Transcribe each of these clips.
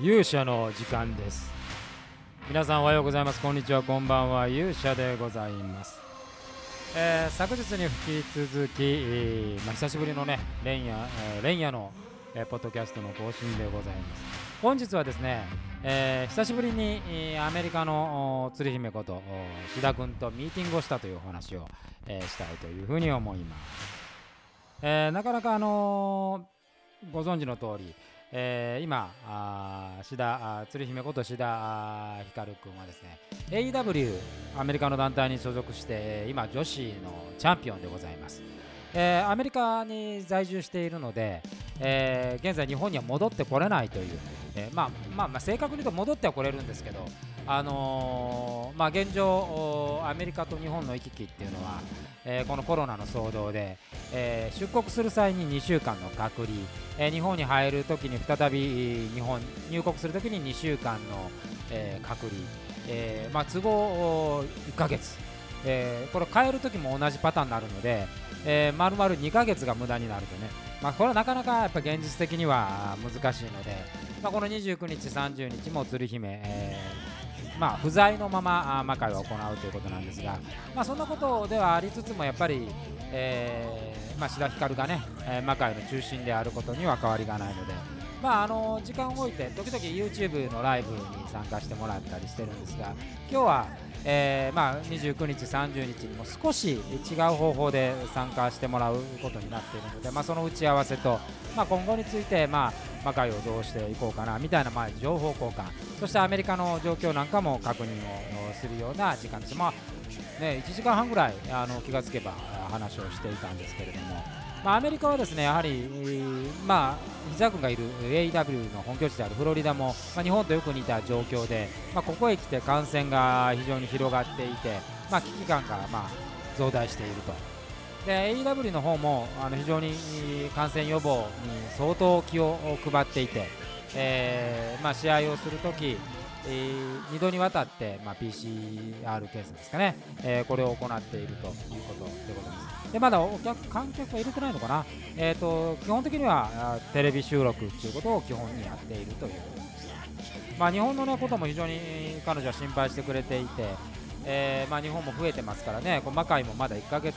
勇者の時間です。皆さんおはようございます。こんにちはこんばんは。勇者でございます、えー昨日に引き続き、えーまあ、久しぶりのね連夜、えー連夜の、えーポッドキャストの更新でございます。本日はですね、えー久しぶりに、えアメリカの鶴姫こと志田君とミーティングをしたというお話を、えーしたいというふうに思います、えーなかなかあのーご存知の通り、えー今あ志田あ鶴姫こと志田光君はですね AEW アメリカの団体に所属して今女子のチャンピオンでございます、えーアメリカに在住しているので、えー現在日本には戻ってこれないという、えーまあまあまあ正確に言うと戻ってはこれるんですけどあのーまあ現状アメリカと日本の行き来っていうのは、えーこのコロナの騒動で、えー出国する際に2週間の隔離、え日本に入るときに再び日本入国するときに2週間の、え隔離、えまあ、都合1ヶ月、えこれ帰るときも同じパターンになるので、えー、丸々2ヶ月が無駄になるとね、まあ、これはなかなかやっぱ現実的には難しいので、まあ、この29日、30日も鶴姫、えーまあ、不在のまま魔界を行うということなんですが、まあ、そんなことではありつつもやっぱり、えーまあ、志田ひかるがね、え魔界の中心であることには変わりがないので、まあ、あの時間を置いて時々 YouTube のライブに参加してもらったりしてるんですが今日は、えーまあ、29日、30日にも少し違う方法で参加してもらうことになっているので、まあ、その打ち合わせと、まあ、今後について、まあ、魔界をどうしていこうかなみたいな、まあ、情報交換そしてアメリカの状況なんかも確認をするような時間です。まあね、1時間半ぐらいあの気がつけば話をしていたんですけれども、まあ、アメリカはですねやはり、まあ、伊沢君がいる AEW の本拠地であるフロリダも、まあ、日本とよく似た状況で、まあ、ここへ来て感染が非常に広がっていて、まあ、危機感が、まあ、増大していると。で AEW の方もあの非常に感染予防に相当気を配っていて、えーまあ、試合をするとき、え2度にわたって、まあ、PCR 検査ですかね、えーこれを行っているということでございます。でまだお客観客は入れてないのかな、えー、と基本的にはテレビ収録ということを基本にやっているということです。まあ、日本の、ね、ことも非常に彼女は心配してくれていて、えーまあ、日本も増えてますからね、こう魔界もまだ1ヶ月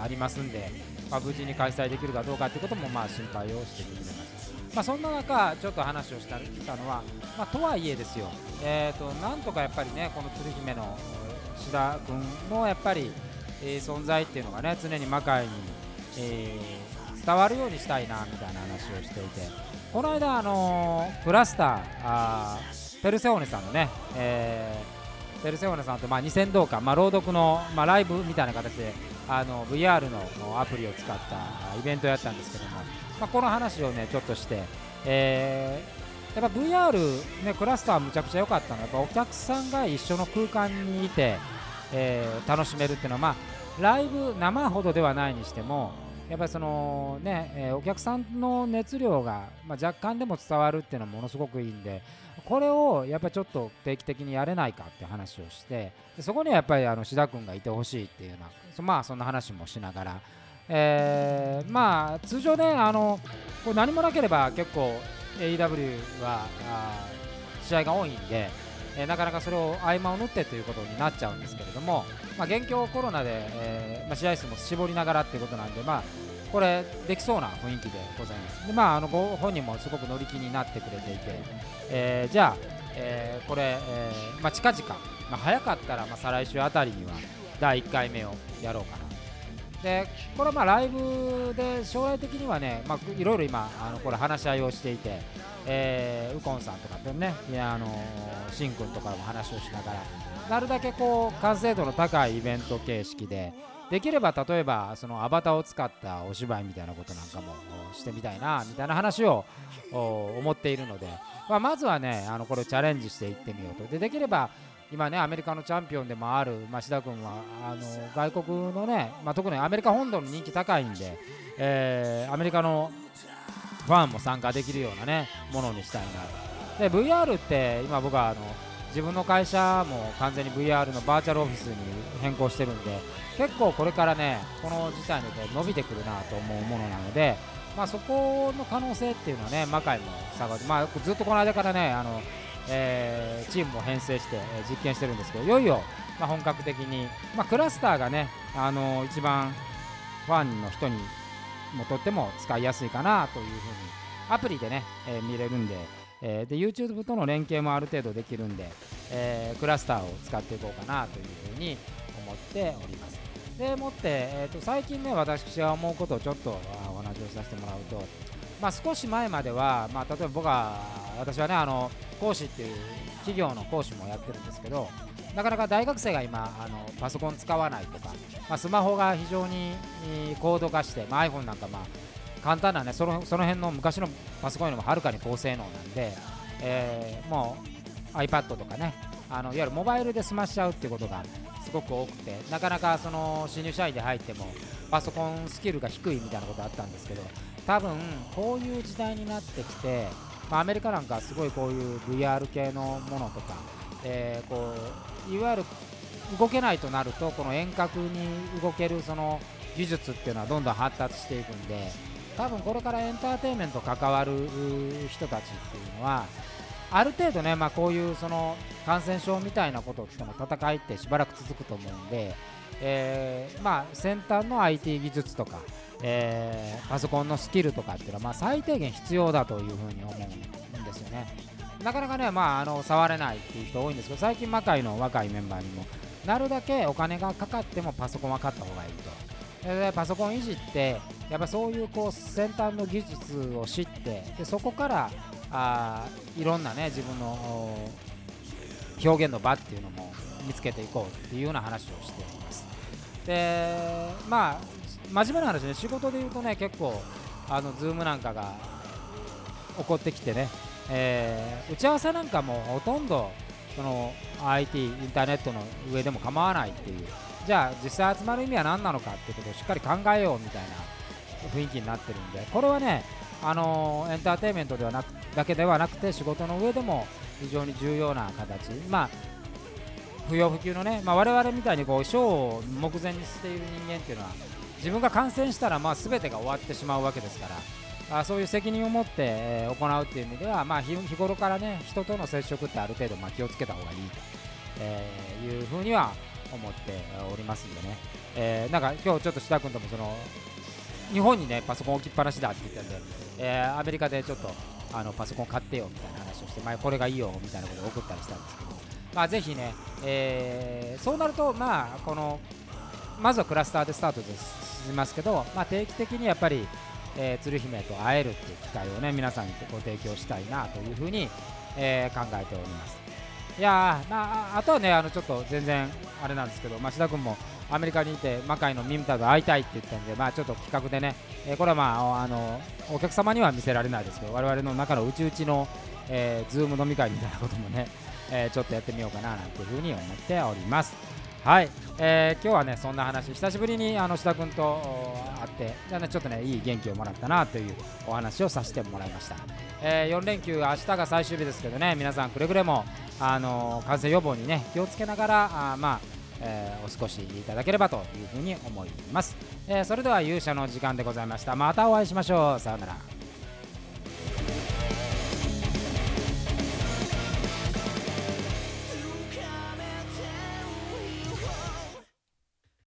ありますんで、まあ、無事に開催できるかどうかということもまあ心配をしてくれました。まあ、そんな中、ちょっと話をしたたのは、まあ、とはいえですよ、えー、となんとかやっぱりね、この鶴姫の志田君のやっぱり、えー存在っていうのがね、常に魔界に、えー伝わるようにしたいなみたいな話をしていて、この間、あのークラスターあーペルセオネさんのね、えーペルセオネさんと、まあ、2000同感、まあ、朗読の、まあ、ライブみたいな形であの VR のアプリを使ったイベントをやったんですけども、まあ、この話をねちょっとして、えーやっぱ VR、ね、クラスターむちゃくちゃ良かったのはやっぱお客さんが一緒の空間にいて、えー楽しめるっていうのは、まあ、ライブ生ほどではないにしてもやっぱりそのね、えーお客さんの熱量が、まあ、若干でも伝わるっていうのはものすごくいいんでこれをやっぱりちょっと定期的にやれないかって話をしてでそこにはやっぱりあの志田君がいてほしいっていうようなそまあそんな話もしながら、えーまあ通常ねあのこう何もなければ結構 AEW はあ試合が多いんで、えーなかなかそれを合間を縫ってということになっちゃうんですけれども、まあ、現況コロナで、えまあ、試合数も絞りながらっていうことなんで、まあ、これできそうな雰囲気でございます。でまあ、あのご本人もすごく乗り気になってくれていて、えーじゃあ、えーこれ、えーまあ、近々、まあ、早かったら、まあ、再来週あたりには第1回目をやろうかな。でこれはまあライブで将来的にはね、まあ、いろいろ今あのこれ話し合いをしていて、えーウコンさんとかとねいやあのーしんくんとかも話をしながらなるだけこう完成度の高いイベント形式でできれば例えばそのアバターを使ったお芝居みたいなことなんかもしてみたいなみたいな話を思っているので、まあ、まずはねあのこれをチャレンジしていってみようと。でできれば今ねアメリカのチャンピオンでもある増田君はあの外国のね、まあ、特にアメリカ本土の人気高いんで、えアメリカのファンも参加できるようなねものにしたいなで VR って今僕はあの自分の会社も完全に VR のバーチャルオフィスに変更してるんで結構これからねこの事態によって伸びてくるなと思うものなので、まあ、そこの可能性っていうのはね魔界も探る、まあ、ずっとこの間からねあの、えー、チームを編成して、実験してるんですけどいよいよ、まあ、本格的に、まあ、クラスターがねあの一番ファンの人にもとっても使いやすいかなというふうにアプリでね、えー、見れるんで,、えー、で YouTube との連携もある程度できるんで、えー、クラスターを使っていこうかなというふうに思っております。でもって、えーと、最近ね私が思うことをちょっとお話をさせてもらうと、まあ、少し前までは、まあ、例えば僕は私はねあの講師っていう企業の講師もやってるんですけどなかなか大学生が今あのパソコン使わないとか、まあ、スマホが非常に高度化して、まあ、iPhone なんかまあ簡単なねそのその辺の昔のパソコンよりもはるかに高性能なんで、えー、もう iPad とかねあのいわゆるモバイルで済ましちゃうっていうことがすごく多くてなかなかその新入社員で入ってもパソコンスキルが低いみたいなことあったんですけど多分こういう時代になってきて、まあ、アメリカなんかすごいこういう VR 系のものとか、えー、こういわゆる動けないとなるとこの遠隔に動けるその技術っていうのはどんどん発達していくんで多分これからエンターテインメント関わる人たちっていうのはある程度ね、まあ、こういうその感染症みたいなこととの戦いってしばらく続くと思うんで、えー、まあ、先端の IT 技術とか、えー、パソコンのスキルとかっていうのはまあ最低限必要だというふうに思うんですよね。なかなかね、まあ、あの触れないっていう人多いんですけど最近魔界の若いメンバーにもなるだけお金がかかってもパソコンは買った方がいいと。でパソコンいじってやっぱそういうこう先端の技術を知ってでそこからあいろんなね自分の表現の場っていうのも見つけていこうっていうような話をしています。でまあ真面目な話ね仕事で言うとね結構あの Zoom なんかが起こってきてね、えー、打ち合わせなんかもほとんどその IT インターネットの上でも構わないっていうじゃあ実際集まる意味は何なのかっていうことをしっかり考えようみたいな雰囲気になってるんでこれはねあのエンターテインメントではなくだけではなくて仕事の上でも非常に重要な形、まあ、不要不急のね、まあ、我々みたいにこうショーを目前にしている人間っていうのは自分が感染したらまあ全てが終わってしまうわけですからあそういう責任を持って、行うっていう意味では、まあ、日頃からね人との接触ってある程度ま気をつけた方がいいと、え、いうふうには思っておりますんでね、えー、なんか今日ちょっと志田君ともその日本にねパソコン置きっぱなしだって言ったんで、えー、アメリカでちょっとあのパソコン買ってよみたいな話をして、まあ、これがいいよみたいなことを送ったりしたんですけど、まあ、ぜひね、えー、そうなると、まあ、このまずはクラスターでスタートで進みますけど、まあ、定期的にやっぱり、えー、鶴姫と会えるっていう機会をね皆さんにご提供したいなというふうに、えー、考えております。いやまあ、あとはねあのちょっと全然あれなんですけど増田君もアメリカにいて魔界のミムタと会いたいって言ったんで、まあ、ちょっと企画でね、えー、これはまああのお客様には見せられないですけど我々の中のうちうちの、えー、ズーム飲み会みたいなこともね、えー、ちょっとやってみようかななんていうふうに思っております。はい、えー、今日はねそんな話久しぶりにあの志田君と会ってじゃねちょっとねいい元気をもらったなというお話をさせてもらいました、えー、4連休明日が最終日ですけどね皆さんくれぐれもあの感染予防にね気をつけながらあまあえー、お過ごしいただければというふうに思います、えー、それでは勇者の時間でございました。またお会いしましょう。さようなら。